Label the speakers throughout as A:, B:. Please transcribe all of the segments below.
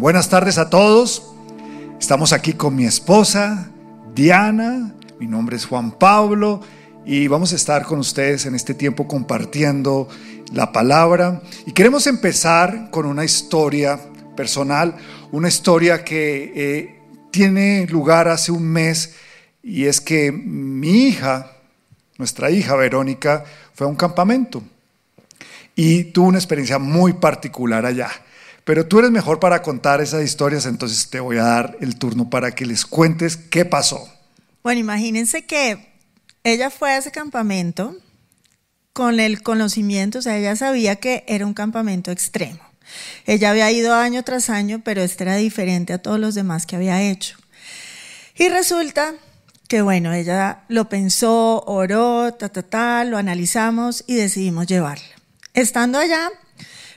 A: buenas tardes a todos. Estamos aquí con mi esposa, Diana. Mi nombre es Juan Pablo y vamos a estar con ustedes en este tiempo compartiendo la palabra. Y queremos empezar con una historia personal, una historia que eh, tiene lugar hace un mes y es que mi hija, nuestra hija Verónica, fue a un campamento y tuvo una experiencia muy particular allá. Pero tú eres mejor para contar esas historias, entonces te voy a dar el turno para que les cuentes qué pasó.
B: Bueno, imagínense que ella fue a ese campamento con el conocimiento, o sea, ella sabía que era un campamento extremo. Ella había ido año tras año, pero este era diferente a todos los demás que había hecho. Y resulta que, bueno, ella lo pensó, oró, ta, ta, ta, lo analizamos y decidimos llevarla. Estando allá,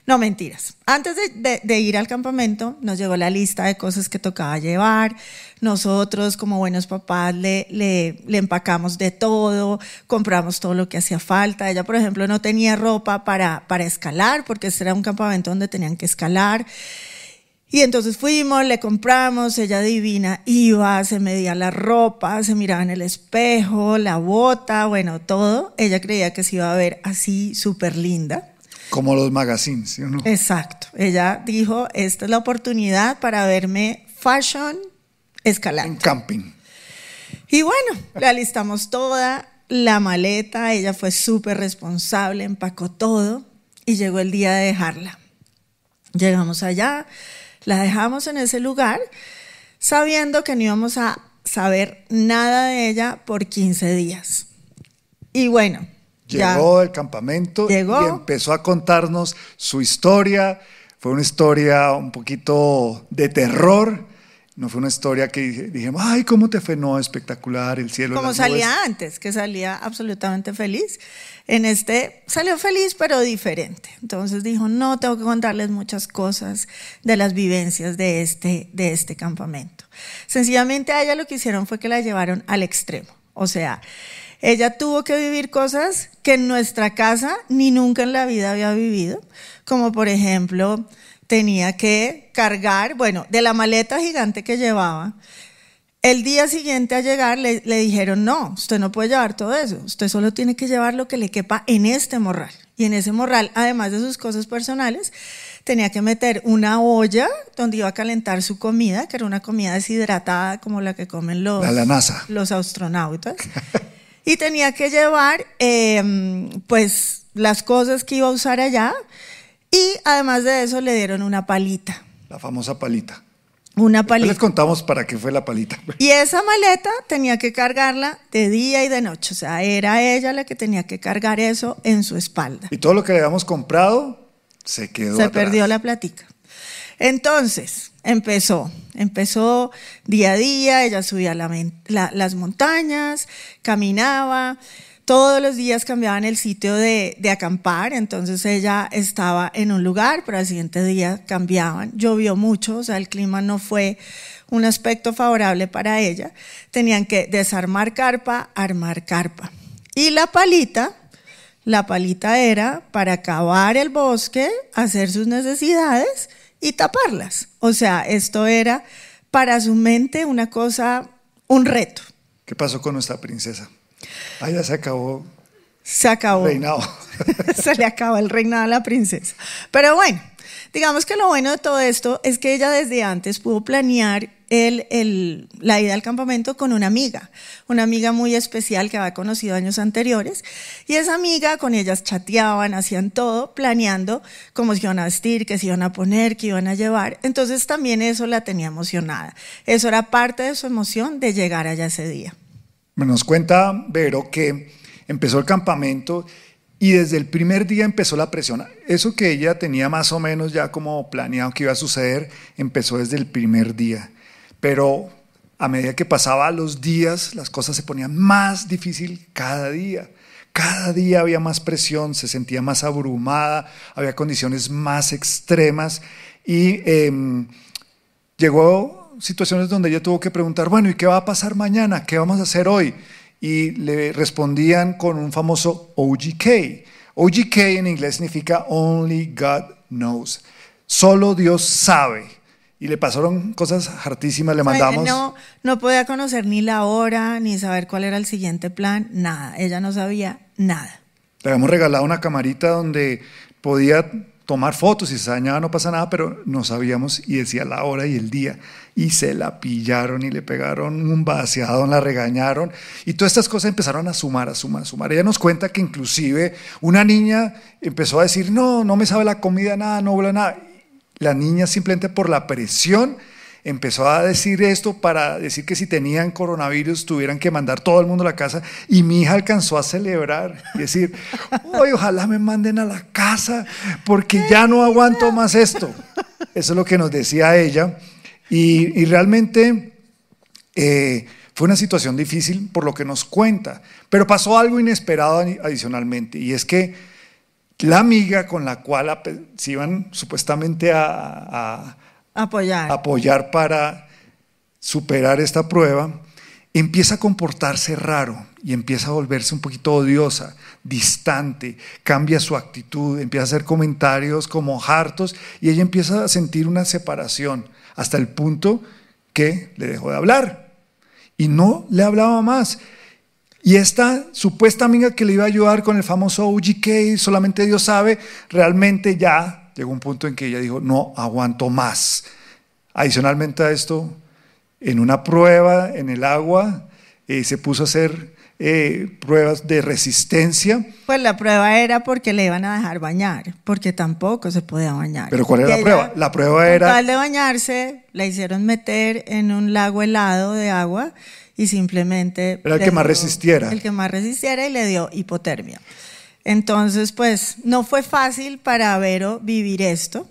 B: no, mentiras. Antes de, ir al campamento, nos llegó la lista de cosas que tocaba llevar. Nosotros, como buenos papás, le, le, empacamos de todo, compramos todo lo que hacía falta. Ella, por ejemplo, no tenía ropa para, para escalar, porque este era un campamento donde tenían que escalar. Y entonces fuimos, le compramos, ella divina iba, se medía la ropa, se miraba en el espejo, la bota, bueno, todo. Ella creía que se iba a ver así súper linda.
A: Como los magazines, ¿sí o no?
B: Exacto. Ella dijo, esta es la oportunidad para verme fashion escalando.
A: En camping.
B: Y bueno, la listamos toda, la maleta, ella fue súper responsable, empacó todo y llegó el día de dejarla. Llegamos allá, la dejamos en ese lugar sabiendo que no íbamos a saber nada de ella por 15 días. Y bueno,
A: Llegó del campamento y empezó a contarnos su historia. Fue una historia un poquito de terror. No fue una historia que dijimos, ay, ¿cómo te fue? No, espectacular, el cielo.
B: Como salía antes, que salía absolutamente feliz. En este salió feliz, pero diferente. Entonces dijo, no, tengo que contarles muchas cosas de las vivencias de este, de este campamento. Sencillamente a ella lo que hicieron fue que la llevaron al extremo. O sea, ella tuvo que vivir cosas que en nuestra casa ni nunca en la vida había vivido, como por ejemplo tenía que cargar, bueno, de la maleta gigante que llevaba. El día siguiente a llegar le, dijeron, no, usted no puede llevar todo eso, usted solo tiene que llevar lo que le quepa en este morral. Y en ese morral, además de sus cosas personales, tenía que meter una olla donde iba a calentar su comida, que era una comida deshidratada como la que comen los, los astronautas. y tenía que llevar em, pues las cosas que iba a usar allá y además de eso le dieron una palita.
A: La famosa palita.
B: Una palita.
A: les contamos para qué fue la palita.
B: Y esa maleta tenía que cargarla de día y de noche. O sea, era ella la que tenía que cargar eso en su espalda.
A: Y todo lo que le habíamos comprado se quedó.
B: Se perdió la platica. Entonces, empezó, empezó día a día, ella subía las montañas, caminaba, todos los días cambiaban el sitio de, acampar, entonces ella estaba en un lugar, pero al siguiente día cambiaban, llovió mucho, o sea, el clima no fue un aspecto favorable para ella, tenían que desarmar carpa, armar carpa. Y la palita, la palita era para cavar el bosque, hacer sus necesidades, y taparlas. O sea, esto era para su mente una cosa, un reto.
A: ¿Qué pasó con nuestra princesa? Ah, ya se acabó.
B: Se acabó.
A: El reinado.
B: se le acabó el reinado a la princesa. Pero bueno, digamos que lo bueno de todo esto es que ella desde antes pudo planear el, la ida al campamento con una amiga, una amiga muy especial que había conocido años anteriores. Y esa amiga, con ellas chateaban, hacían todo, planeando cómo se iban a vestir, qué se iban a poner, qué iban a llevar. Entonces también eso la tenía emocionada. Eso era parte de su emoción de llegar allá ese día.
A: Nos cuenta Vero que empezó el campamento y desde el primer día empezó la presión. Eso que ella tenía más o menos ya como planeado que iba a suceder, empezó desde el primer día. Pero a medida que pasaban los días, las cosas se ponían más difícil cada día. Cada día había más presión, se sentía más abrumada, había condiciones más extremas y em, llegó situaciones donde ella tuvo que preguntar, bueno, ¿y qué va a pasar mañana? ¿Qué vamos a hacer hoy? Y le respondían con un famoso OGK. OGK en inglés significa Only God Knows. Solo Dios sabe. Y le pasaron cosas hartísimas, le mandamos...
B: no, no podía conocer ni la hora, ni saber cuál era el siguiente plan, nada. Ella no sabía nada.
A: Le habíamos regalado una camarita donde podía tomar fotos y se dañaba no pasa nada, pero no sabíamos y decía la hora y el día. Y se la pillaron y le pegaron un vaciado, la regañaron. Y todas estas cosas empezaron a sumar, a sumar, a sumar. Ella nos cuenta que inclusive una niña empezó a decir, no, no me sabe la comida nada, no habla nada. La niña simplemente por la presión empezó a decir esto para decir que si tenían coronavirus tuvieran que mandar todo el mundo a la casa y mi hija alcanzó a celebrar y decir, hoy ojalá me manden a la casa porque ya no aguanto más esto. Eso es lo que nos decía ella y, realmente eh, fue una situación difícil por lo que nos cuenta, pero pasó algo inesperado adicionalmente y es que la amiga con la cual se iban supuestamente a
B: apoyar.
A: apoyar para superar esta prueba, empieza a comportarse raro y empieza a volverse un poquito odiosa, distante, cambia su actitud, empieza a hacer comentarios como hartos y ella empieza a sentir una separación hasta el punto que le dejó de hablar y no le hablaba más. Y esta supuesta amiga que le iba a ayudar con el famoso UGK, solamente Dios sabe, realmente ya llegó un punto en que ella dijo, no aguanto más. Adicionalmente a esto, en una prueba en el agua, eh, se puso a hacer eh, pruebas de resistencia.
B: Pues la prueba era porque le iban a dejar bañar, porque tampoco se podía bañar.
A: ¿Pero cuál era la prueba? La prueba era...
B: Al de bañarse, la hicieron meter en un lago helado de agua y simplemente...
A: Era el que más resistiera.
B: El que más resistiera y le dio hipotermia. Entonces, pues no fue fácil para Vero vivir esto,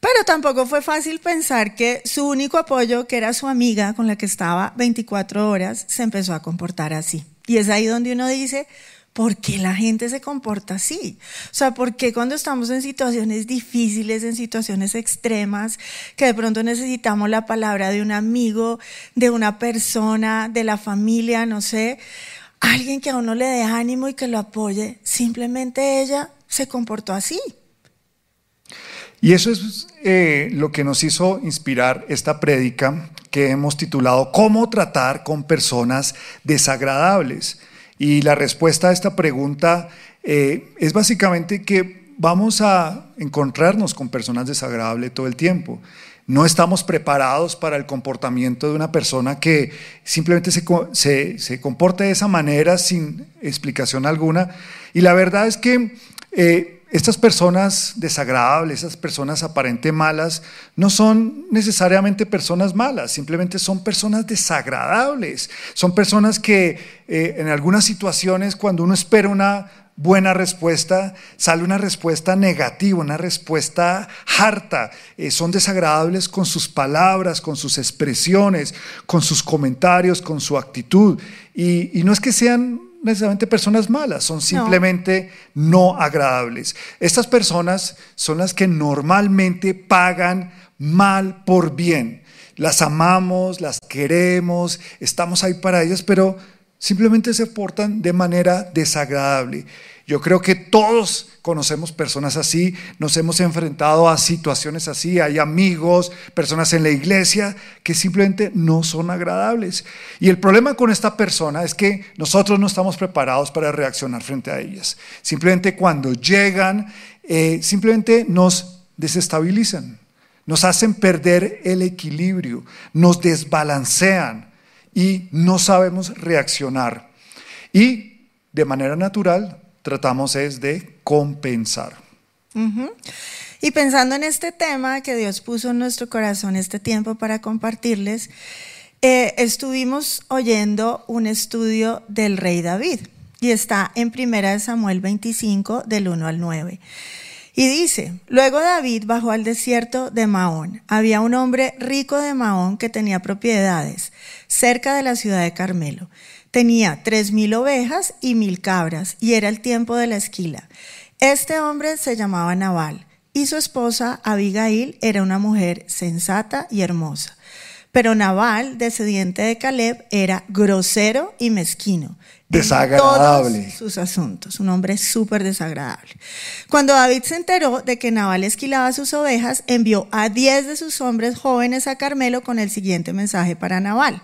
B: pero tampoco fue fácil pensar que su único apoyo, que era su amiga con la que estaba 24 horas, se empezó a comportar así. Y es ahí donde uno dice, ¿por qué la gente se comporta así? O sea, ¿por qué cuando estamos en situaciones difíciles, en situaciones extremas, que de pronto necesitamos la palabra de un amigo, de una persona, de la familia, no sé, alguien que a uno le dé ánimo y que lo apoye, simplemente ella se comportó así.
A: Y eso es eh, lo que nos hizo inspirar esta prédica que hemos titulado ¿Cómo tratar con personas desagradables? Y la respuesta a esta pregunta eh, es básicamente que vamos a encontrarnos con personas desagradables todo el tiempo no estamos preparados para el comportamiento de una persona que simplemente se, se, comporta de esa manera sin explicación alguna. Y la verdad es que eh, estas personas desagradables, esas personas aparentemente malas, no son necesariamente personas malas, simplemente son personas desagradables. Son personas que eh, en algunas situaciones, cuando uno espera una buena respuesta, sale una respuesta negativa, una respuesta harta. Eh, son desagradables con sus palabras, con sus expresiones, con sus comentarios, con su actitud. Y, no es que sean necesariamente personas malas, son simplemente no. agradables. Estas personas son las que normalmente pagan mal por bien. Las amamos, las queremos, estamos ahí para ellas, pero simplemente se portan de manera desagradable. Yo creo que todos conocemos personas así, nos hemos enfrentado a situaciones así, hay amigos, personas en la iglesia que simplemente no son agradables. Y el problema con esta persona es que nosotros no estamos preparados para reaccionar frente a ellas. Simplemente cuando llegan, eh, simplemente nos desestabilizan, nos hacen perder el equilibrio, nos desbalancean y no sabemos reaccionar. Y de manera natural tratamos es de compensar.
B: Y pensando en este tema que Dios puso en nuestro corazón este tiempo para compartirles, eh, estuvimos oyendo un estudio del rey David y está en 1 Samuel 25 del 1 al 9. Y dice, luego David bajó al desierto de Maón. Había un hombre rico de Maón que tenía propiedades cerca de la ciudad de Carmelo. Tenía tres mil ovejas y mil cabras, y era el tiempo de la esquila. Este hombre se llamaba Nabal, y su esposa Abigail era una mujer sensata y hermosa. Pero Nabal, descendiente de Caleb, era grosero y mezquino.
A: Desagradable.
B: En todos sus asuntos, un hombre súper desagradable. Cuando David se enteró de que Nabal esquilaba sus ovejas, envió a diez de sus hombres jóvenes a Carmelo con el siguiente mensaje para Nabal.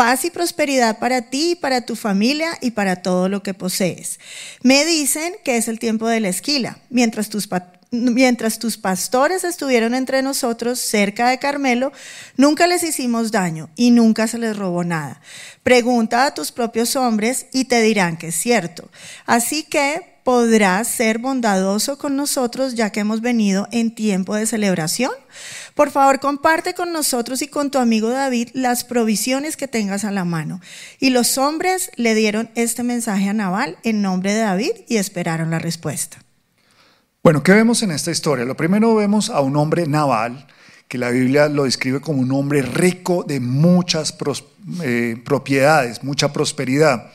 B: Paz y prosperidad para ti, para tu familia y para todo lo que posees. Me dicen que es el tiempo de la esquila, mientras tus, mientras tus pastores estuvieron entre nosotros cerca de Carmelo, nunca les hicimos daño y nunca se les robó nada. Pregunta a tus propios hombres y te dirán que es cierto. Así que podrás ser bondadoso con nosotros ya que hemos venido en tiempo de celebración. Por favor, comparte con nosotros y con tu amigo David las provisiones que tengas a la mano. Y los hombres le dieron este mensaje a Nabal en nombre de David y esperaron la respuesta.
A: Bueno, ¿qué vemos en esta historia? Lo primero vemos a un hombre naval, que la Biblia lo describe como un hombre rico de muchas eh, propiedades, mucha prosperidad.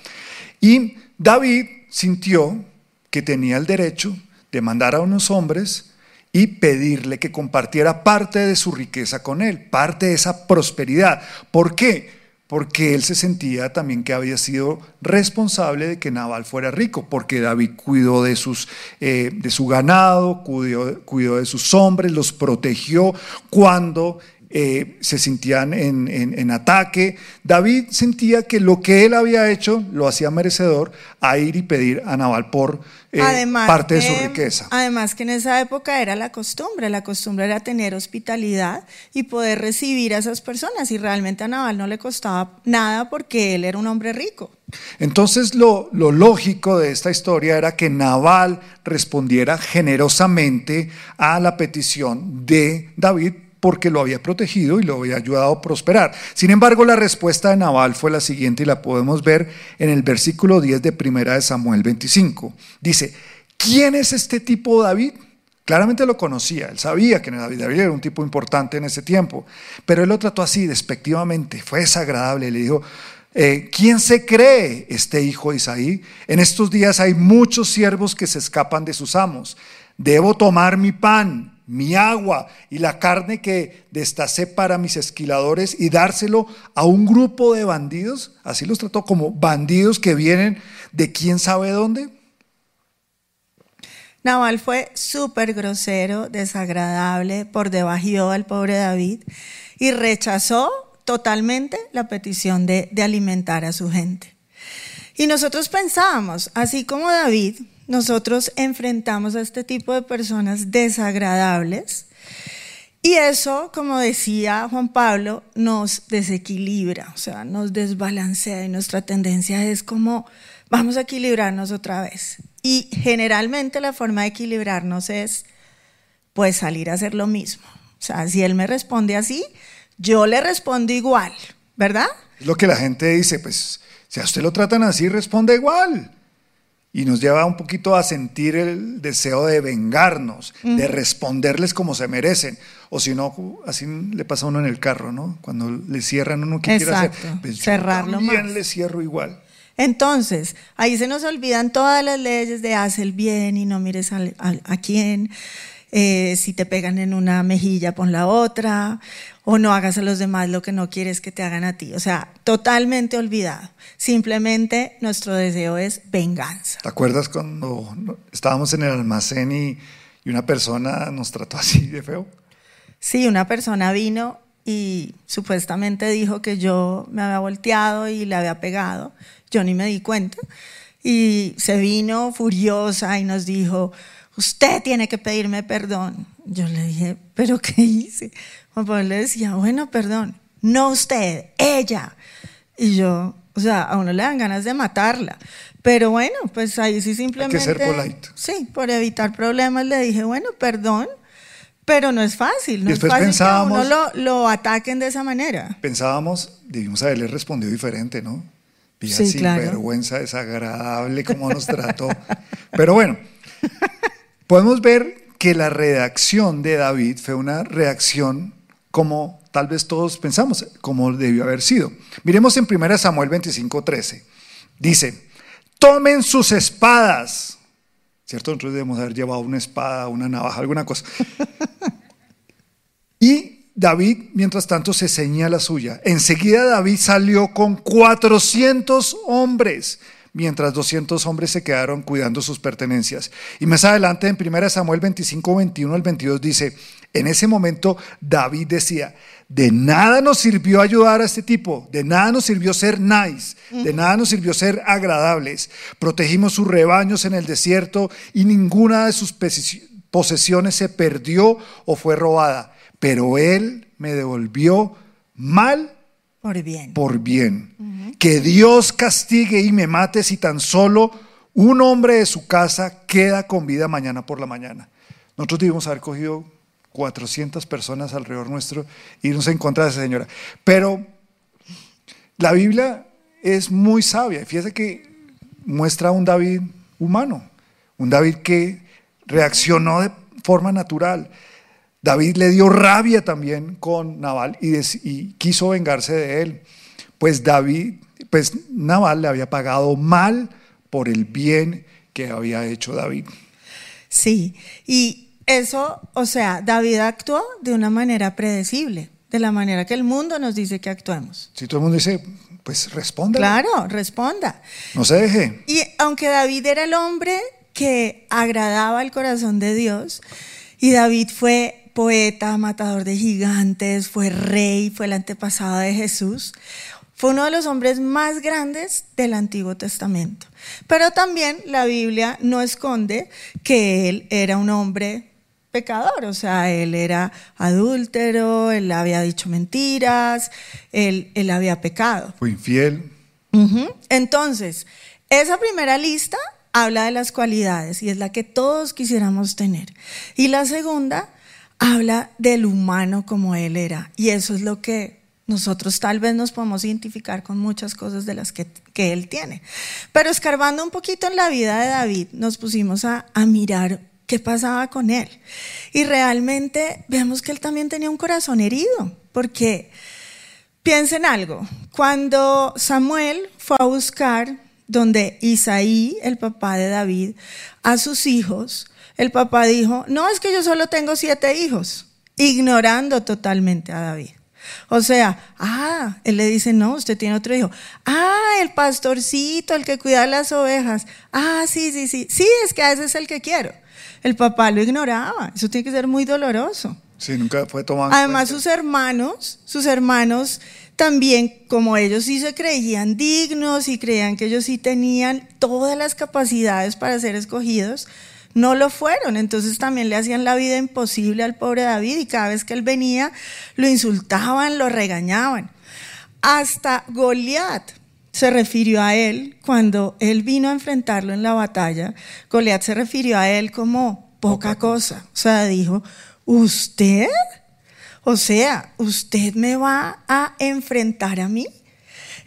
A: Y David sintió que tenía el derecho de mandar a unos hombres y pedirle que compartiera parte de su riqueza con él, parte de esa prosperidad. ¿Por qué? Porque él se sentía también que había sido responsable de que Nabal fuera rico, porque David cuidó de, sus, eh, de su ganado, cuidó, cuidó de sus hombres, los protegió cuando eh, se sentían en, ataque. David sentía que lo que él había hecho lo hacía merecedor a ir y pedir a Naval por eh, parte de su riqueza.
B: Además que en esa época era la costumbre, la costumbre era tener hospitalidad y poder recibir a esas personas y realmente a Naval no le costaba nada porque él era un hombre rico.
A: Entonces lo, lo lógico de esta historia era que Naval respondiera generosamente a la petición de David porque lo había protegido y lo había ayudado a prosperar. Sin embargo, la respuesta de Nabal fue la siguiente y la podemos ver en el versículo 10 de primera de Samuel 25. Dice, ¿quién es este tipo David? Claramente lo conocía, él sabía que David, David era un tipo importante en ese tiempo, pero él lo trató así, despectivamente, fue desagradable, le dijo, eh, ¿quién se cree este hijo de Isaí? En estos días hay muchos siervos que se escapan de sus amos. Debo tomar mi pan mi agua y la carne que destacé para mis esquiladores y dárselo a un grupo de bandidos, así los trató como bandidos que vienen de quién sabe dónde.
B: Naval fue súper grosero, desagradable, por debajo al pobre David y rechazó totalmente la petición de, de alimentar a su gente. Y nosotros pensábamos, así como David, nosotros enfrentamos a este tipo de personas desagradables y eso, como decía Juan Pablo, nos desequilibra, o sea, nos desbalancea y nuestra tendencia es como, vamos a equilibrarnos otra vez. Y generalmente la forma de equilibrarnos es, pues, salir a hacer lo mismo. O sea, si él me responde así, yo le respondo igual, ¿verdad?
A: Es lo que la gente dice, pues, si a usted lo tratan así, responde igual y nos lleva un poquito a sentir el deseo de vengarnos, de responderles como se merecen. O si no, así le pasa a uno en el carro, ¿no? Cuando le cierran uno que quiere hacer,
B: pues cerrarlo
A: también le cierro igual.
B: Entonces, ahí se nos olvidan todas las leyes de haz el bien y no mires a, a quién. Eh, si te pegan en una mejilla, pon la otra, o no hagas a los demás lo que no quieres que te hagan a ti. O sea, totalmente olvidado. Simplemente nuestro deseo es venganza.
A: ¿Te acuerdas cuando estábamos en el almacén y, y una persona nos trató así de feo?
B: Sí, una persona vino y supuestamente dijo que yo me había volteado y le había pegado. Yo ni me di cuenta. Y se vino furiosa y nos dijo, usted tiene que pedirme perdón. Yo le dije, ¿pero qué hice? Juan Pablo le decía, bueno, perdón, no usted, ella. Y yo, o sea, a uno le dan ganas de matarla. Pero bueno, pues ahí sí simplemente...
A: Hay que ser polite.
B: Sí, por evitar problemas le dije, bueno, perdón, pero no es fácil. No
A: Después
B: es fácil
A: pensábamos,
B: que uno lo, lo, ataquen de esa manera.
A: Pensábamos, debimos haberle respondido diferente, ¿no? sí, sin vergüenza, desagradable, cómo nos trató. pero bueno, Podemos ver que la redacción de David fue una reacción como tal vez todos pensamos, como debió haber sido. Miremos en 1 Samuel 25:13. Dice, tomen sus espadas. ¿Cierto? Nosotros debemos haber llevado una espada, una navaja, alguna cosa. y David, mientras tanto, se ceñía la suya. Enseguida David salió con 400 hombres, mientras 200 hombres se quedaron cuidando sus pertenencias. Y más adelante, en 1 Samuel 25, 21 al 22, dice, en ese momento David decía, de nada nos sirvió ayudar a este tipo, de nada nos sirvió ser nice, de nada nos sirvió ser agradables. Protegimos sus rebaños en el desierto y ninguna de sus posesiones se perdió o fue robada pero Él me devolvió mal
B: por bien.
A: Por bien. Que Dios castigue y me mate si tan solo un hombre de su casa queda con vida mañana por la mañana. Nosotros debimos haber cogido 400 personas alrededor nuestro y irnos en contra de esa señora. Pero la Biblia es muy sabia. Fíjese que muestra a un David humano, un David que reaccionó de forma natural. David le dio rabia también con Nabal y, quiso vengarse de él. Pues David, pues Nabal le había pagado mal por el bien que había hecho David.
B: Sí, y eso, o sea, David actuó de una manera predecible, de la manera que el mundo nos dice que actuemos.
A: Si todo el mundo dice, pues responda.
B: Claro, responda.
A: No se deje.
B: Y aunque David era el hombre que agradaba el corazón de Dios, y David fue poeta, matador de gigantes, fue rey, fue el antepasado de Jesús. Fue uno de los hombres más grandes del Antiguo Testamento. Pero también la Biblia no esconde que él era un hombre pecador, o sea, él era adúltero, él había dicho mentiras, él, él había pecado.
A: Fue infiel.
B: Entonces, esa primera lista habla de las cualidades y es la que todos quisiéramos tener. Y la segunda habla del humano como él era. Y eso es lo que nosotros tal vez nos podemos identificar con muchas cosas de las que, él tiene. Pero escarbando un poquito en la vida de David, nos pusimos a, a mirar qué pasaba con él. Y realmente vemos que él también tenía un corazón herido, porque piensen algo, cuando Samuel fue a buscar donde Isaí, el papá de David, a sus hijos, el papá dijo, no, es que yo solo tengo siete hijos, ignorando totalmente a David. O sea, ah, él le dice, no, usted tiene otro hijo. Ah, el pastorcito, el que cuida las ovejas. Ah, sí, sí, sí. Sí, es que a ese es el que quiero. El papá lo ignoraba. Eso tiene que ser muy doloroso.
A: Sí, nunca fue tomado.
B: Además, sus hermanos, sus hermanos también, como ellos sí se creían dignos y creían que ellos sí tenían todas las capacidades para ser escogidos, no lo fueron. Entonces también le hacían la vida imposible al pobre David y cada vez que él venía lo insultaban, lo regañaban. Hasta Goliat se refirió a él cuando él vino a enfrentarlo en la batalla. Goliat se refirió a él como poca cosa. O sea, dijo, ¿usted? O sea, ¿usted me va a enfrentar a mí?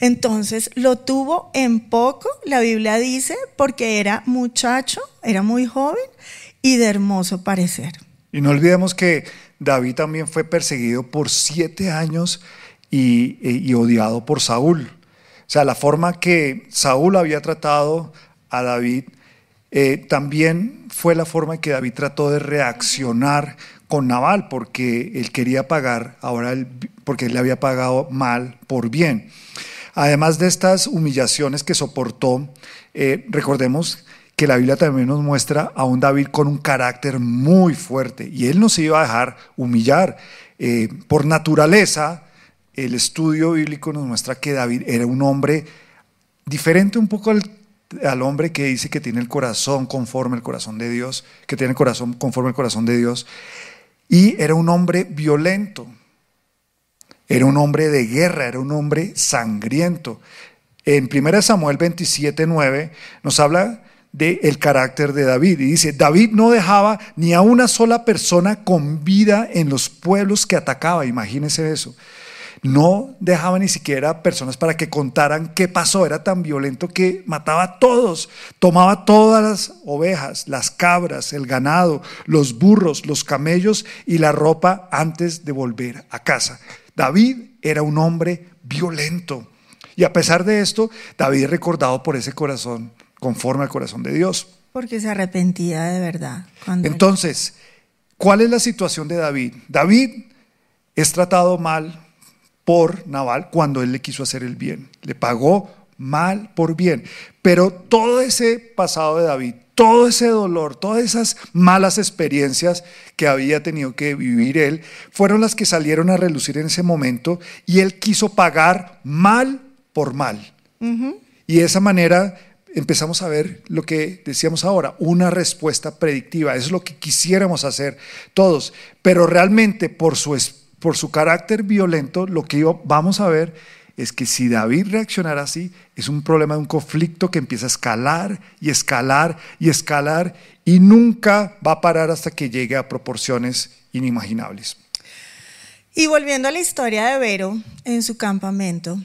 B: Entonces lo tuvo en poco, la Biblia dice, porque era muchacho, era muy joven y de hermoso parecer.
A: Y no olvidemos que David también fue perseguido por siete años y, odiado por Saúl. O sea, la forma que Saúl había tratado a David eh, también fue la forma en que David trató de reaccionar con Nabal, porque él quería pagar, ahora porque él le había pagado mal por bien. Además de estas humillaciones que soportó, eh, recordemos que la Biblia también nos muestra a un David con un carácter muy fuerte y él no se iba a dejar humillar. Eh, por naturaleza, el estudio bíblico nos muestra que David era un hombre diferente un poco al, al, hombre que dice que tiene el corazón conforme al corazón de Dios, que tiene el corazón conforme al corazón de Dios, y era un hombre violento. Era un hombre de guerra, era un hombre sangriento. En 1 Samuel 27, 9 nos habla del el carácter de David. Y dice, David no dejaba ni a una sola persona con vida en los pueblos que atacaba. Imagínense eso. No dejaba ni siquiera personas para que contaran qué pasó. Era tan violento que mataba a todos. Tomaba todas las ovejas, las cabras, el ganado, los burros, los camellos y la ropa antes de volver a casa. David era un hombre violento. Y a pesar de esto, David es recordado por ese corazón conforme al corazón de Dios.
B: Porque se arrepentía de verdad.
A: Entonces, ¿cuál es la situación de David? David es tratado mal por Naval cuando él le quiso hacer el bien. Le pagó mal por bien. Pero todo ese pasado de David, todo ese dolor, todas esas malas experiencias que había tenido que vivir él, fueron las que salieron a relucir en ese momento y él quiso pagar mal por mal. Y de esa manera empezamos a ver lo que decíamos ahora, una respuesta predictiva. Eso es lo que quisiéramos hacer todos. Pero realmente por su, por su carácter violento, lo que vamos a ver es que si David reaccionara así, es un problema de un conflicto que empieza a escalar y escalar y escalar y nunca va a parar hasta que llegue a proporciones inimaginables.
B: Y volviendo a la historia de Vero en su campamento,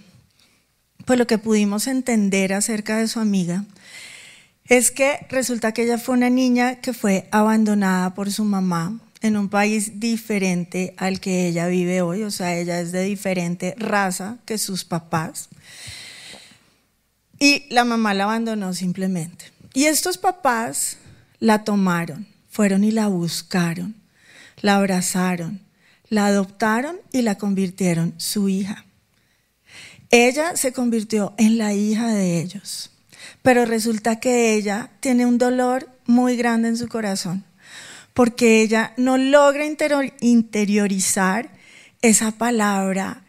B: pues lo que pudimos entender acerca de su amiga es que resulta que ella fue una niña que fue abandonada por su mamá en un país diferente al que ella vive hoy, o sea, ella es de diferente raza que sus papás. Y la mamá la abandonó simplemente. Y estos papás la tomaron, fueron y la buscaron, la abrazaron, la adoptaron y la convirtieron su hija. Ella se convirtió en la hija de ellos, pero resulta que ella tiene un dolor muy grande en su corazón porque ella no logra interiorizar esa palabra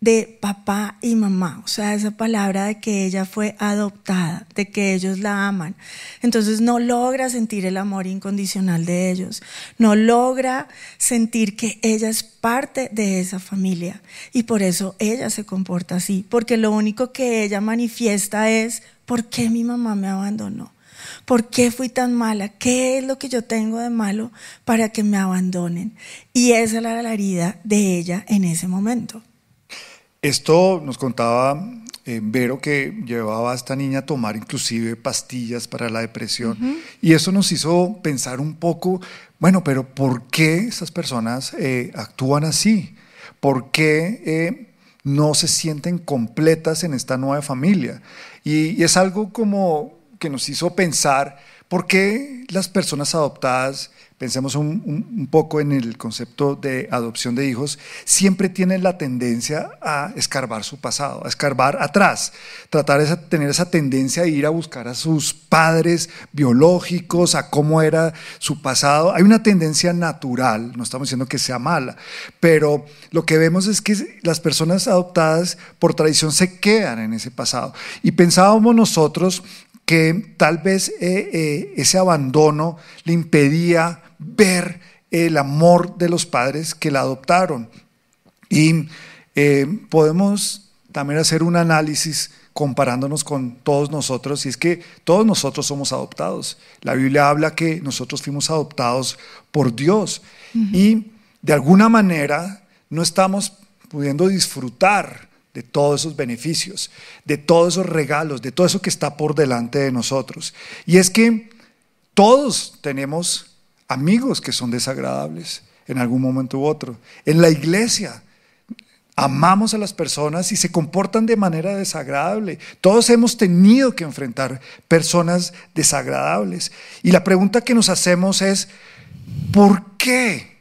B: de papá y mamá, o sea, esa palabra de que ella fue adoptada, de que ellos la aman. Entonces no logra sentir el amor incondicional de ellos, no logra sentir que ella es parte de esa familia y por eso ella se comporta así, porque lo único que ella manifiesta es, ¿por qué mi mamá me abandonó? ¿Por qué fui tan mala? ¿Qué es lo que yo tengo de malo para que me abandonen? Y esa era la herida de ella en ese momento.
A: Esto nos contaba eh, Vero que llevaba a esta niña a tomar inclusive pastillas para la depresión. Y eso nos hizo pensar un poco, bueno, pero ¿por qué esas personas eh, actúan así? ¿Por qué eh, no se sienten completas en esta nueva familia? y es algo como que nos hizo pensar por qué las personas adoptadas, pensemos un, poco en el concepto de adopción de hijos, siempre tienen la tendencia a escarbar su pasado, a escarbar atrás, tratar de tener esa tendencia de ir a buscar a sus padres biológicos, a cómo era su pasado. Hay una tendencia natural, no estamos diciendo que sea mala, pero lo que vemos es que las personas adoptadas por tradición se quedan en ese pasado. Y pensábamos nosotros que tal vez eh, eh, ese abandono le impedía ver el amor de los padres que la adoptaron. Y eh, podemos también hacer un análisis comparándonos con todos nosotros, y es que todos nosotros somos adoptados. La Biblia habla que nosotros fuimos adoptados por Dios y de alguna manera no estamos pudiendo disfrutar de todos esos beneficios, de todos esos regalos, de todo eso que está por delante de nosotros. Y es que todos tenemos amigos que son desagradables en algún momento u otro. En la iglesia amamos a las personas y se comportan de manera desagradable. Todos hemos tenido que enfrentar personas desagradables. Y la pregunta que nos hacemos es, ¿por qué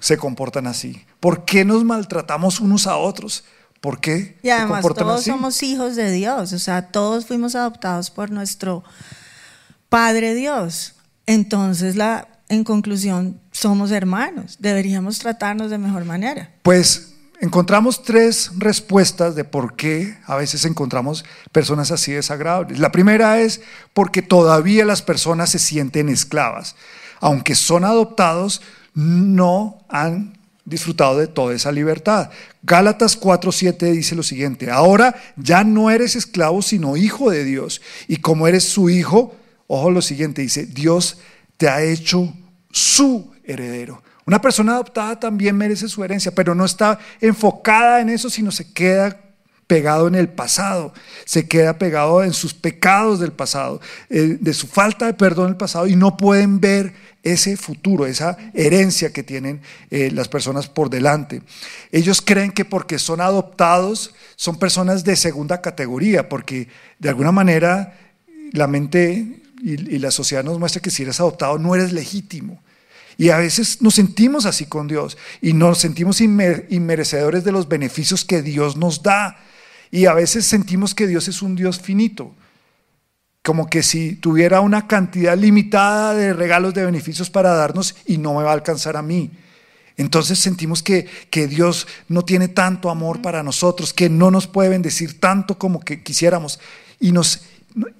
A: se comportan así? ¿Por qué nos maltratamos unos a otros? ¿Por qué?
B: Y además todos somos hijos de Dios, o sea, todos fuimos adoptados por nuestro Padre Dios. Entonces, la, en conclusión, somos hermanos, deberíamos tratarnos de mejor manera.
A: Pues encontramos tres respuestas de por qué a veces encontramos personas así desagradables. La primera es porque todavía las personas se sienten esclavas. Aunque son adoptados, no han disfrutado de toda esa libertad. Gálatas 4:7 dice lo siguiente, ahora ya no eres esclavo, sino hijo de Dios. Y como eres su hijo, ojo lo siguiente, dice, Dios te ha hecho su heredero. Una persona adoptada también merece su herencia, pero no está enfocada en eso, sino se queda pegado en el pasado, se queda pegado en sus pecados del pasado, eh, de su falta de perdón del pasado y no pueden ver ese futuro, esa herencia que tienen eh, las personas por delante. Ellos creen que porque son adoptados son personas de segunda categoría, porque de alguna manera la mente y, y la sociedad nos muestra que si eres adoptado no eres legítimo. Y a veces nos sentimos así con Dios y nos sentimos inmerecedores de los beneficios que Dios nos da. Y a veces sentimos que Dios es un Dios finito, como que si tuviera una cantidad limitada de regalos de beneficios para darnos y no me va a alcanzar a mí. Entonces sentimos que, que, Dios no tiene tanto amor para nosotros, que no nos puede bendecir tanto como que quisiéramos. Y nos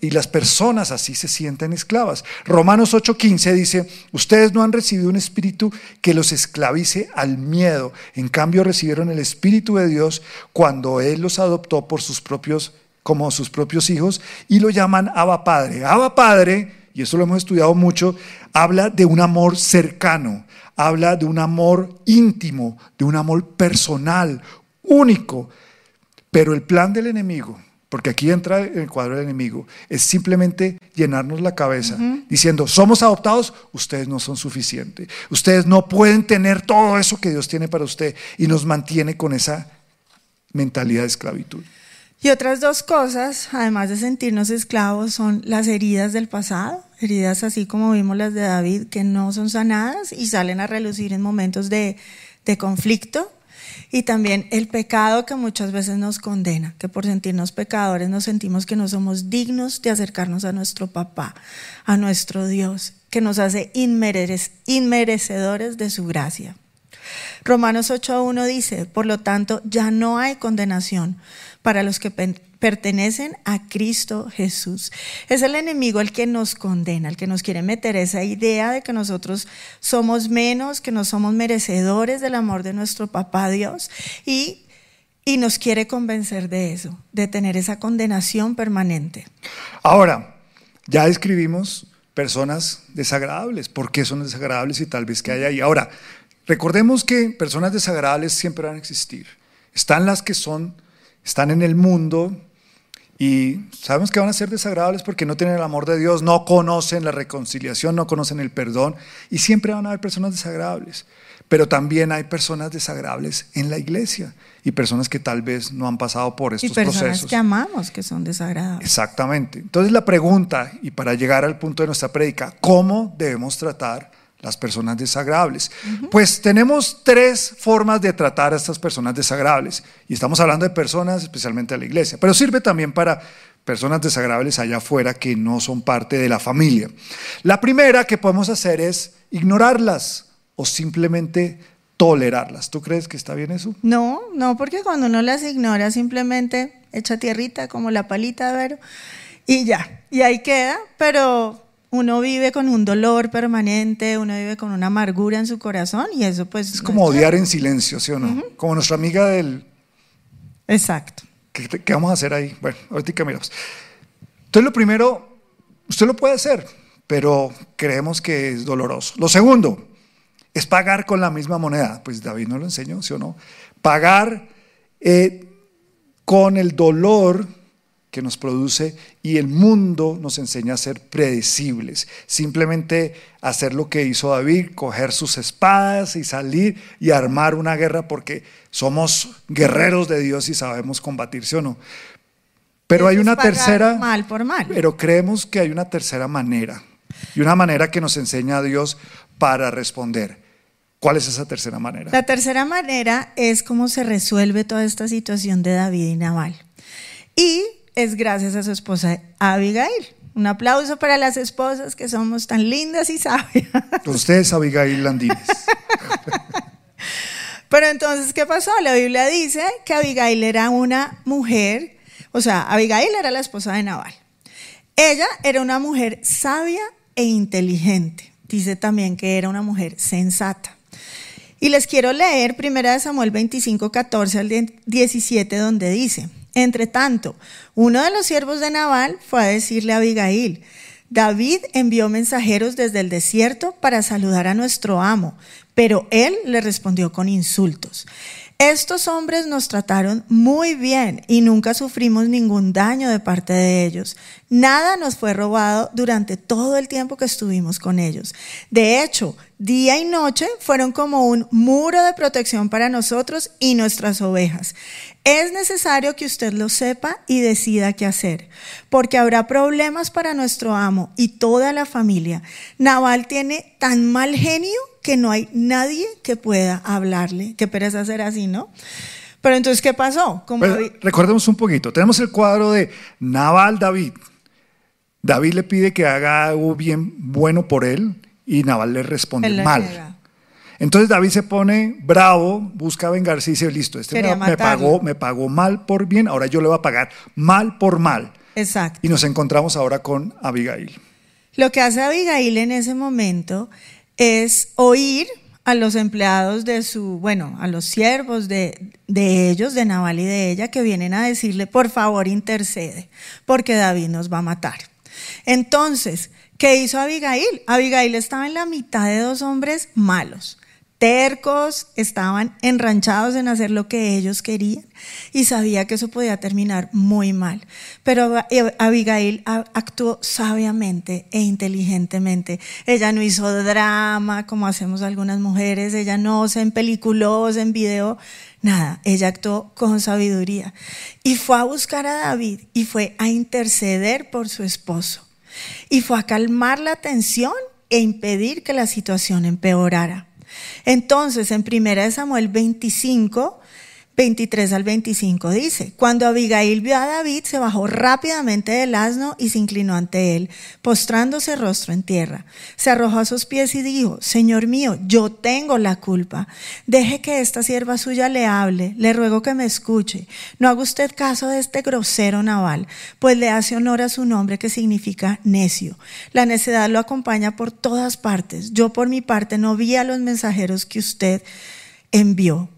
A: y las personas así se sienten esclavas. Romanos 8:15 dice, ustedes no han recibido un espíritu que los esclavice al miedo, en cambio recibieron el espíritu de Dios cuando Él los adoptó por sus propios, como sus propios hijos y lo llaman Abba Padre. Abba Padre, y eso lo hemos estudiado mucho, habla de un amor cercano, habla de un amor íntimo, de un amor personal, único. Pero el plan del enemigo porque aquí entra el cuadro del enemigo, es simplemente llenarnos la cabeza diciendo, somos adoptados, ustedes no son suficientes, ustedes no pueden tener todo eso que Dios tiene para usted y nos mantiene con esa mentalidad de esclavitud.
B: Y otras dos cosas, además de sentirnos esclavos, son las heridas del pasado, heridas así como vimos las de David, que no son sanadas y salen a relucir en momentos de, de conflicto. Y también el pecado que muchas veces nos condena, que por sentirnos pecadores nos sentimos que no somos dignos de acercarnos a nuestro papá, a nuestro Dios, que nos hace inmerecedores de su gracia. Romanos 8.1 dice, por lo tanto, ya no hay condenación para los que pertenecen a Cristo Jesús. Es el enemigo el que nos condena, el que nos quiere meter esa idea de que nosotros somos menos, que no somos merecedores del amor de nuestro papá Dios y, y nos quiere convencer de eso, de tener esa condenación permanente.
A: Ahora, ya describimos personas desagradables. ¿Por qué son desagradables y tal vez que hay ahí? Ahora, recordemos que personas desagradables siempre van a existir. Están las que son están en el mundo y sabemos que van a ser desagradables porque no tienen el amor de Dios, no conocen la reconciliación, no conocen el perdón y siempre van a haber personas desagradables. Pero también hay personas desagradables en la iglesia y personas que tal vez no han pasado por estos
B: y personas
A: procesos.
B: que amamos que son desagradables.
A: Exactamente. Entonces la pregunta, y para llegar al punto de nuestra prédica, ¿cómo debemos tratar las personas desagradables. Pues tenemos tres formas de tratar a estas personas desagradables. Y estamos hablando de personas, especialmente de la iglesia, pero sirve también para personas desagradables allá afuera que no son parte de la familia. La primera que podemos hacer es ignorarlas o simplemente tolerarlas. ¿Tú crees que está bien eso?
B: No, no, porque cuando uno las ignora simplemente echa tierrita como la palita de Vero y ya, y ahí queda, pero uno vive con un dolor permanente, uno vive con una amargura en su corazón y eso pues...
A: Es como odiar en silencio, ¿sí o no? Como nuestra amiga del...
B: Exacto.
A: ¿Qué, vamos a hacer ahí? Bueno, ahorita miramos. Entonces lo primero, usted lo puede hacer, pero creemos que es doloroso. Lo segundo es pagar con la misma moneda. Pues David nos lo enseñó, ¿sí o no? Pagar eh, con el dolor que nos produce y el mundo nos enseña a ser predecibles. Simplemente hacer lo que hizo David, coger sus espadas y salir y armar una guerra porque somos guerreros de Dios y sabemos combatirse o no. Pero hay una tercera...
B: Mal por mal.
A: Pero creemos que hay una tercera manera y una manera que nos enseña a Dios para responder. ¿Cuál es esa tercera manera?
B: La tercera manera es cómo se resuelve toda esta situación de David y Naval. Y es gracias a su esposa Abigail. Un aplauso para las esposas que somos tan lindas y sabias.
A: Ustedes, Abigail Landines.
B: Pero entonces, ¿qué pasó? La Biblia dice que Abigail era una mujer, o sea, Abigail era la esposa de Nabal. Ella era una mujer sabia e inteligente. Dice también que era una mujer sensata. Y les quiero leer 1 Samuel 25, 14 al 17, donde dice, entre tanto, uno de los siervos de Nabal fue a decirle a Abigail, David envió mensajeros desde el desierto para saludar a nuestro amo, pero él le respondió con insultos. Estos hombres nos trataron muy bien y nunca sufrimos ningún daño de parte de ellos. Nada nos fue robado durante todo el tiempo que estuvimos con ellos. De hecho, día y noche, fueron como un muro de protección para nosotros y nuestras ovejas. Es necesario que usted lo sepa y decida qué hacer, porque habrá problemas para nuestro amo y toda la familia. Naval tiene tan mal genio que no hay nadie que pueda hablarle. Qué pereza hacer así, ¿no? Pero entonces, ¿qué pasó?
A: Como recordemos un poquito. Tenemos el cuadro de Naval David. David le pide que haga algo bien bueno por él y Naval le responde mal. Entonces David se pone bravo, busca vengarse y dice, listo, este me, pagó, me pagó mal por bien, ahora yo le voy a pagar mal por mal.
B: Exacto.
A: Y nos encontramos ahora con Abigail.
B: Lo que hace Abigail en ese momento es oír a los empleados de su, bueno, a los siervos de, de ellos, de Naval y de ella, que vienen a decirle, por favor, intercede, porque David nos va a matar. Entonces, ¿qué hizo Abigail? Abigail estaba en la mitad de dos hombres malos, tercos, estaban enranchados en hacer lo que ellos querían y sabía que eso podía terminar muy mal. Pero Abigail actuó sabiamente e inteligentemente. Ella no hizo drama como hacemos algunas mujeres, ella no se empeliculó, se envidió, nada, ella actuó con sabiduría y fue a buscar a David y fue a interceder por su esposo y fue a calmar la tensión e impedir que la situación empeorara. Entonces, en 1 Samuel 25, 23 al 25 dice, cuando Abigail vio a David, se bajó rápidamente del asno y se inclinó ante él, postrándose rostro en tierra. Se arrojó a sus pies y dijo, Señor mío, yo tengo la culpa. Deje que esta sierva suya le hable, le ruego que me escuche. No haga usted caso de este grosero naval, pues le hace honor a su nombre que significa necio. La necedad lo acompaña por todas partes. Yo por mi parte no vi a los mensajeros que usted envió.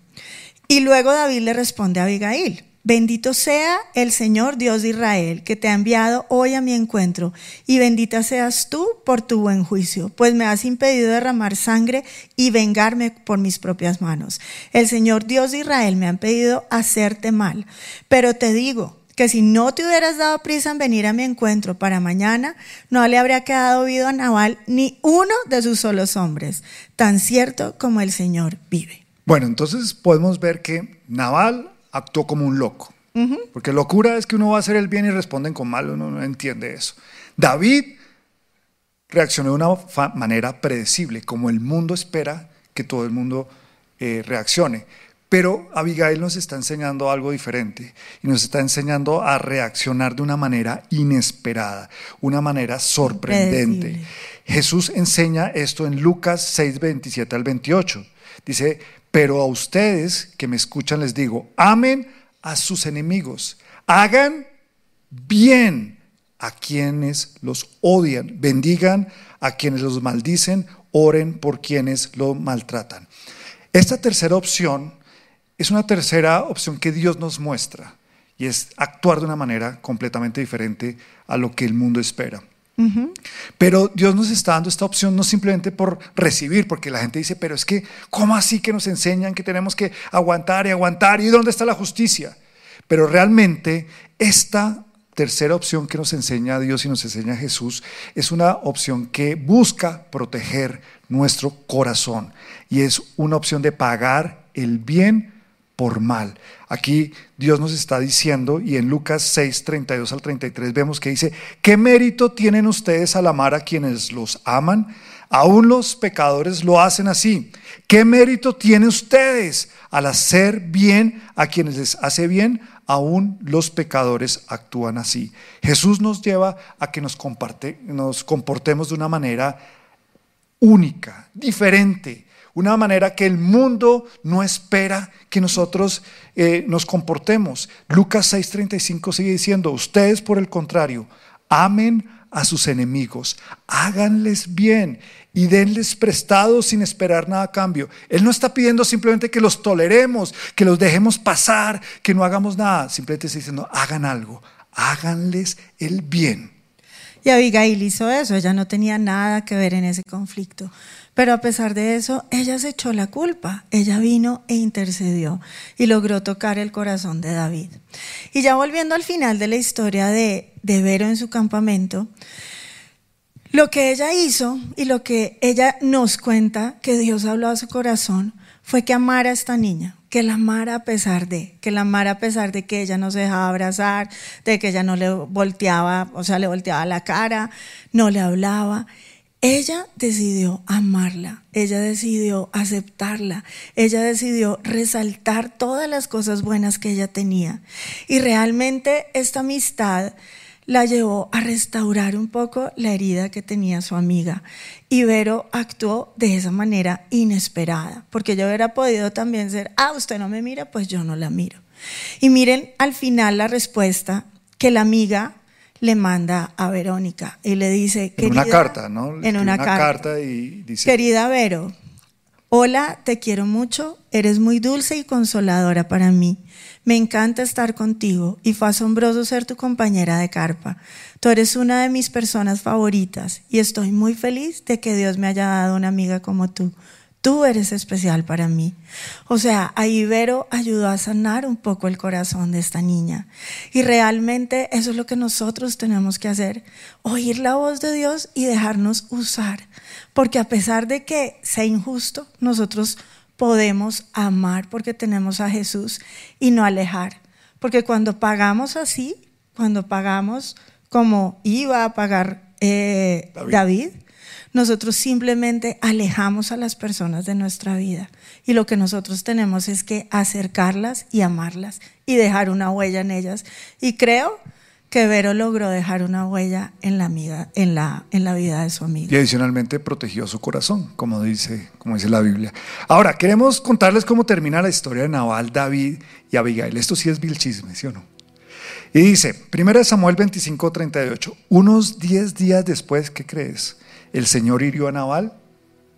B: Y luego David le responde a Abigail, bendito sea el Señor Dios de Israel, que te ha enviado hoy a mi encuentro, y bendita seas tú por tu buen juicio, pues me has impedido derramar sangre y vengarme por mis propias manos. El Señor Dios de Israel me ha impedido hacerte mal, pero te digo, que si no te hubieras dado prisa en venir a mi encuentro para mañana, no le habría quedado oído a Naval ni uno de sus solos hombres, tan cierto como el Señor vive.
A: Bueno, entonces podemos ver que Naval actuó como un loco. Porque locura es que uno va a hacer el bien y responden con mal, uno no entiende eso. David reaccionó de una manera predecible, como el mundo espera que todo el mundo eh, reaccione. Pero Abigail nos está enseñando algo diferente y nos está enseñando a reaccionar de una manera inesperada, una manera sorprendente. Jesús enseña esto en Lucas 6, 27 al 28. Dice, pero a ustedes que me escuchan les digo, amen a sus enemigos, hagan bien a quienes los odian, bendigan a quienes los maldicen, oren por quienes lo maltratan. Esta tercera opción es una tercera opción que Dios nos muestra y es actuar de una manera completamente diferente a lo que el mundo espera. Pero Dios nos está dando esta opción no simplemente por recibir, porque la gente dice, pero es que, ¿cómo así que nos enseñan que tenemos que aguantar y aguantar? ¿Y dónde está la justicia? Pero realmente esta tercera opción que nos enseña Dios y nos enseña Jesús es una opción que busca proteger nuestro corazón y es una opción de pagar el bien por mal. Aquí Dios nos está diciendo, y en Lucas 6, 32 al 33 vemos que dice, ¿qué mérito tienen ustedes al amar a quienes los aman? Aún los pecadores lo hacen así. ¿Qué mérito tienen ustedes al hacer bien a quienes les hace bien? Aún los pecadores actúan así. Jesús nos lleva a que nos, nos comportemos de una manera única, diferente, una manera que el mundo no espera que nosotros eh, nos comportemos. Lucas 6:35 sigue diciendo, ustedes por el contrario, amen a sus enemigos, háganles bien y denles prestado sin esperar nada a cambio. Él no está pidiendo simplemente que los toleremos, que los dejemos pasar, que no hagamos nada. Simplemente está diciendo, hagan algo, háganles el bien.
B: Y Abigail hizo eso, ella no tenía nada que ver en ese conflicto. Pero a pesar de eso, ella se echó la culpa. Ella vino e intercedió y logró tocar el corazón de David. Y ya volviendo al final de la historia de, de Vero en su campamento, Lo que ella hizo y lo que ella nos cuenta que Dios habló a su corazón fue que amara a esta niña, que la amara a pesar de, que la amara a pesar de que ella no se dejaba abrazar, de que ella no le volteaba, o sea, le volteaba la cara, no le hablaba. Ella decidió amarla, ella decidió aceptarla, ella decidió resaltar todas las cosas buenas que ella tenía. Y realmente esta amistad la llevó a restaurar un poco la herida que tenía su amiga. Y Vero actuó de esa manera inesperada, porque yo hubiera podido también ser, ah, usted no me mira, pues yo no la miro. Y miren al final la respuesta que la amiga le manda a Verónica y le dice,
A: en una carta, ¿no?
B: En una, carta.
A: y dice,
B: querida Vero, hola, te quiero mucho, eres muy dulce y consoladora para mí. Me encanta estar contigo y fue asombroso ser tu compañera de carpa. Tú eres una de mis personas favoritas y estoy muy feliz de que Dios me haya dado una amiga como tú. Tú eres especial para mí. O sea, ahí Vero ayudó a sanar un poco el corazón de esta niña. Y realmente eso es lo que nosotros tenemos que hacer. Oír la voz de Dios y dejarnos usar. Porque a pesar de que sea injusto, nosotros podemos amar porque tenemos a Jesús y no alejar. Porque cuando pagamos así, cuando pagamos como iba a pagar eh, David. Nosotros simplemente alejamos a las personas de nuestra vida. Y lo que nosotros tenemos es que acercarlas y amarlas y dejar una huella en ellas. Y creo que Vero logró dejar una huella en la, en la, en la vida de su amiga.
A: Y adicionalmente protegió su corazón, como dice, como dice la Biblia. Ahora, queremos contarles cómo termina la historia de Naval, David y Abigail. Esto sí es vil chisme, ¿sí o no? Y dice, 1 Samuel 25, 38, unos 10 días después, ¿qué crees? El Señor hirió a Naval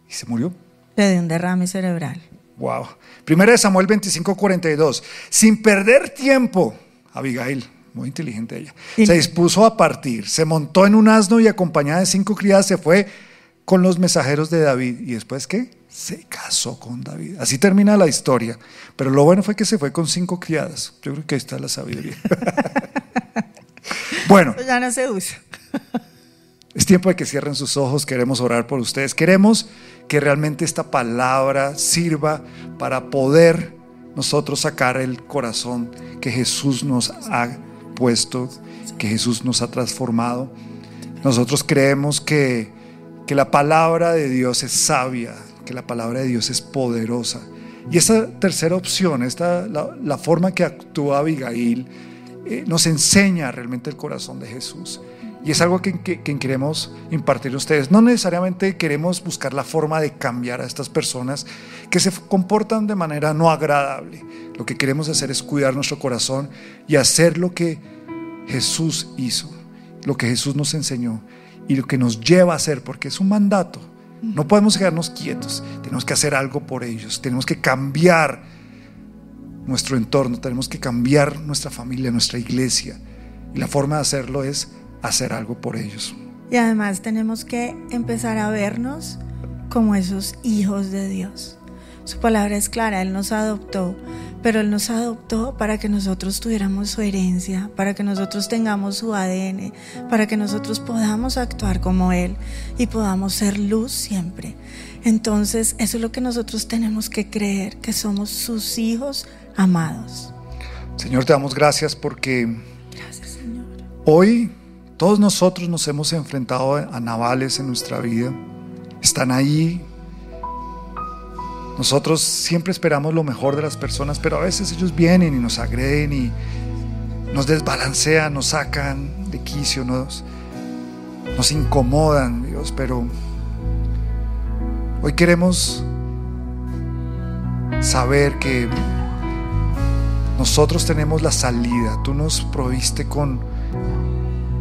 A: y se murió.
B: Le dio un derrame cerebral.
A: Wow. 1 Samuel 25, 42, sin perder tiempo, Abigail, muy inteligente ella. Se dispuso a partir, se montó en un asno y acompañada de cinco criadas se fue con los mensajeros de David. ¿Y después qué? Se casó con David. Así termina la historia. Pero lo bueno fue que se fue con cinco criadas. Yo creo que ahí está la sabiduría. bueno.
B: Ya no se usa.
A: Es tiempo de que cierren sus ojos, queremos orar por ustedes. Queremos que realmente esta palabra sirva para poder nosotros sacar el corazón que Jesús nos ha puesto, que Jesús nos ha transformado. Nosotros creemos que, que la palabra de Dios es sabia, que la palabra de Dios es poderosa. Y esa tercera opción, esta, la, forma que actúa Abigail, eh, nos enseña realmente el corazón de Jesús. Y es algo que, que, queremos impartir a ustedes. No necesariamente queremos buscar la forma de cambiar a estas personas que se comportan de manera no agradable. Lo que queremos hacer es cuidar nuestro corazón y hacer lo que Jesús hizo, lo que Jesús nos enseñó y lo que nos lleva a hacer, porque es un mandato. No podemos quedarnos quietos, tenemos que hacer algo por ellos, tenemos que cambiar nuestro entorno, tenemos que cambiar nuestra familia, nuestra iglesia. Y la forma de hacerlo es hacer algo por ellos.
B: Y además tenemos que empezar a vernos como esos hijos de Dios. Su palabra es clara, Él nos adoptó, pero Él nos adoptó para que nosotros tuviéramos su herencia, para que nosotros tengamos su ADN, para que nosotros podamos actuar como Él y podamos ser luz siempre. Entonces, eso es lo que nosotros tenemos que creer, que somos sus hijos amados.
A: Señor, te damos gracias porque hoy todos nosotros nos hemos enfrentado a navales en nuestra vida. Están ahí. Nosotros siempre esperamos lo mejor de las personas, pero a veces ellos vienen y nos agreden y nos desbalancean, nos sacan de quicio, nos, nos incomodan, Dios. Pero hoy queremos saber que nosotros tenemos la salida. Tú nos proviste con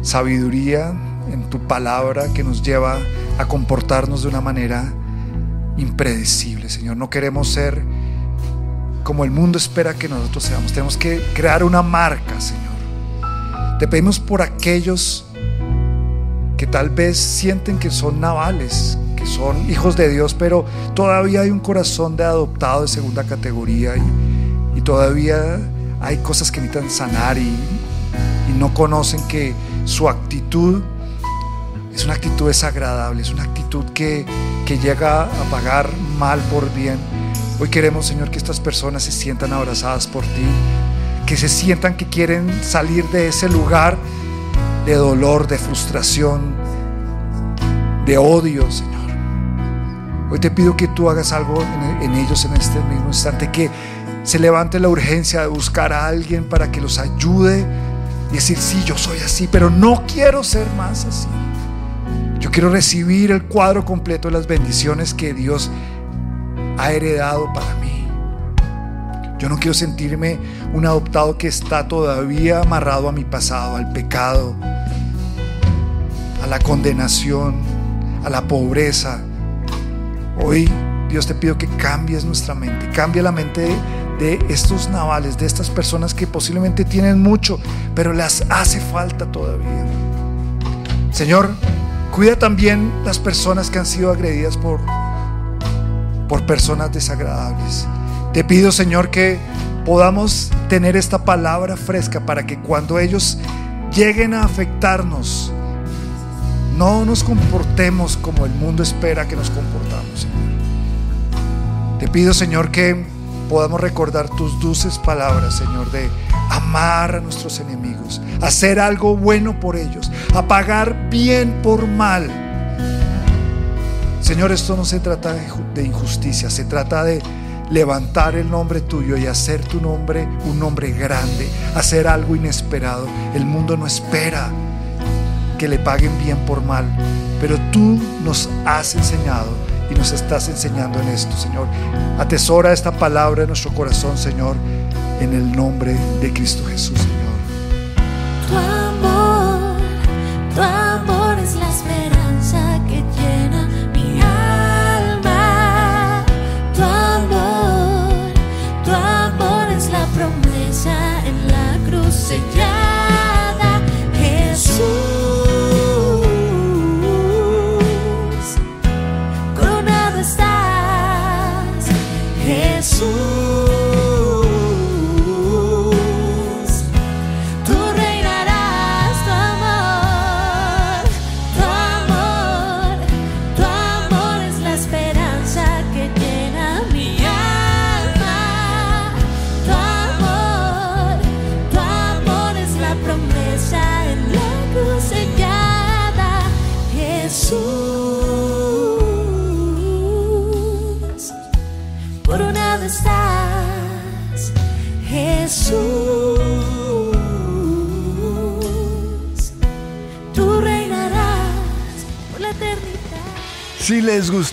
A: sabiduría en tu palabra que nos lleva a comportarnos de una manera impredecible, Señor. No queremos ser como el mundo espera que nosotros seamos. Tenemos que crear una marca, Señor. Te pedimos por aquellos que tal vez sienten que son navales, que son hijos de Dios, pero todavía hay un corazón de adoptado de segunda categoría y, todavía hay cosas que necesitan sanar y no conocen que su actitud es una actitud desagradable, es una actitud que, que llega a pagar mal por bien. Hoy queremos, Señor, que estas personas se sientan abrazadas por ti, que se sientan que quieren salir de ese lugar de dolor, de frustración, de odio, Señor. Hoy te pido que tú hagas algo en, ellos en este mismo instante, que se levante la urgencia de buscar a alguien para que los ayude y decir, sí, yo soy así, pero no quiero ser más así. Yo quiero recibir el cuadro completo de las bendiciones que Dios ha heredado para mí. Yo no quiero sentirme un adoptado que está todavía amarrado a mi pasado, al pecado, a la condenación, a la pobreza. Hoy Dios te pido que cambies nuestra mente, cambia la mente de, estos navales, de estas personas que posiblemente tienen mucho, pero les hace falta todavía. Señor, cuida también las personas que han sido agredidas por, por personas desagradables. Te pido, Señor, que podamos tener esta palabra fresca para que cuando ellos lleguen a afectarnos, no nos comportemos como el mundo espera que nos comportamos. Te pido, Señor, que podamos recordar tus dulces palabras, Señor, de amar a nuestros enemigos, hacer algo bueno por ellos, a pagar bien por mal. Señor, esto no se trata de injusticia, se trata de levantar el nombre tuyo y hacer tu nombre un nombre grande, hacer algo inesperado. El mundo no espera que le paguen bien por mal, pero tú nos has enseñado y nos estás enseñando en esto, Señor. Atesora esta palabra en nuestro corazón, Señor, en el nombre de Cristo Jesús,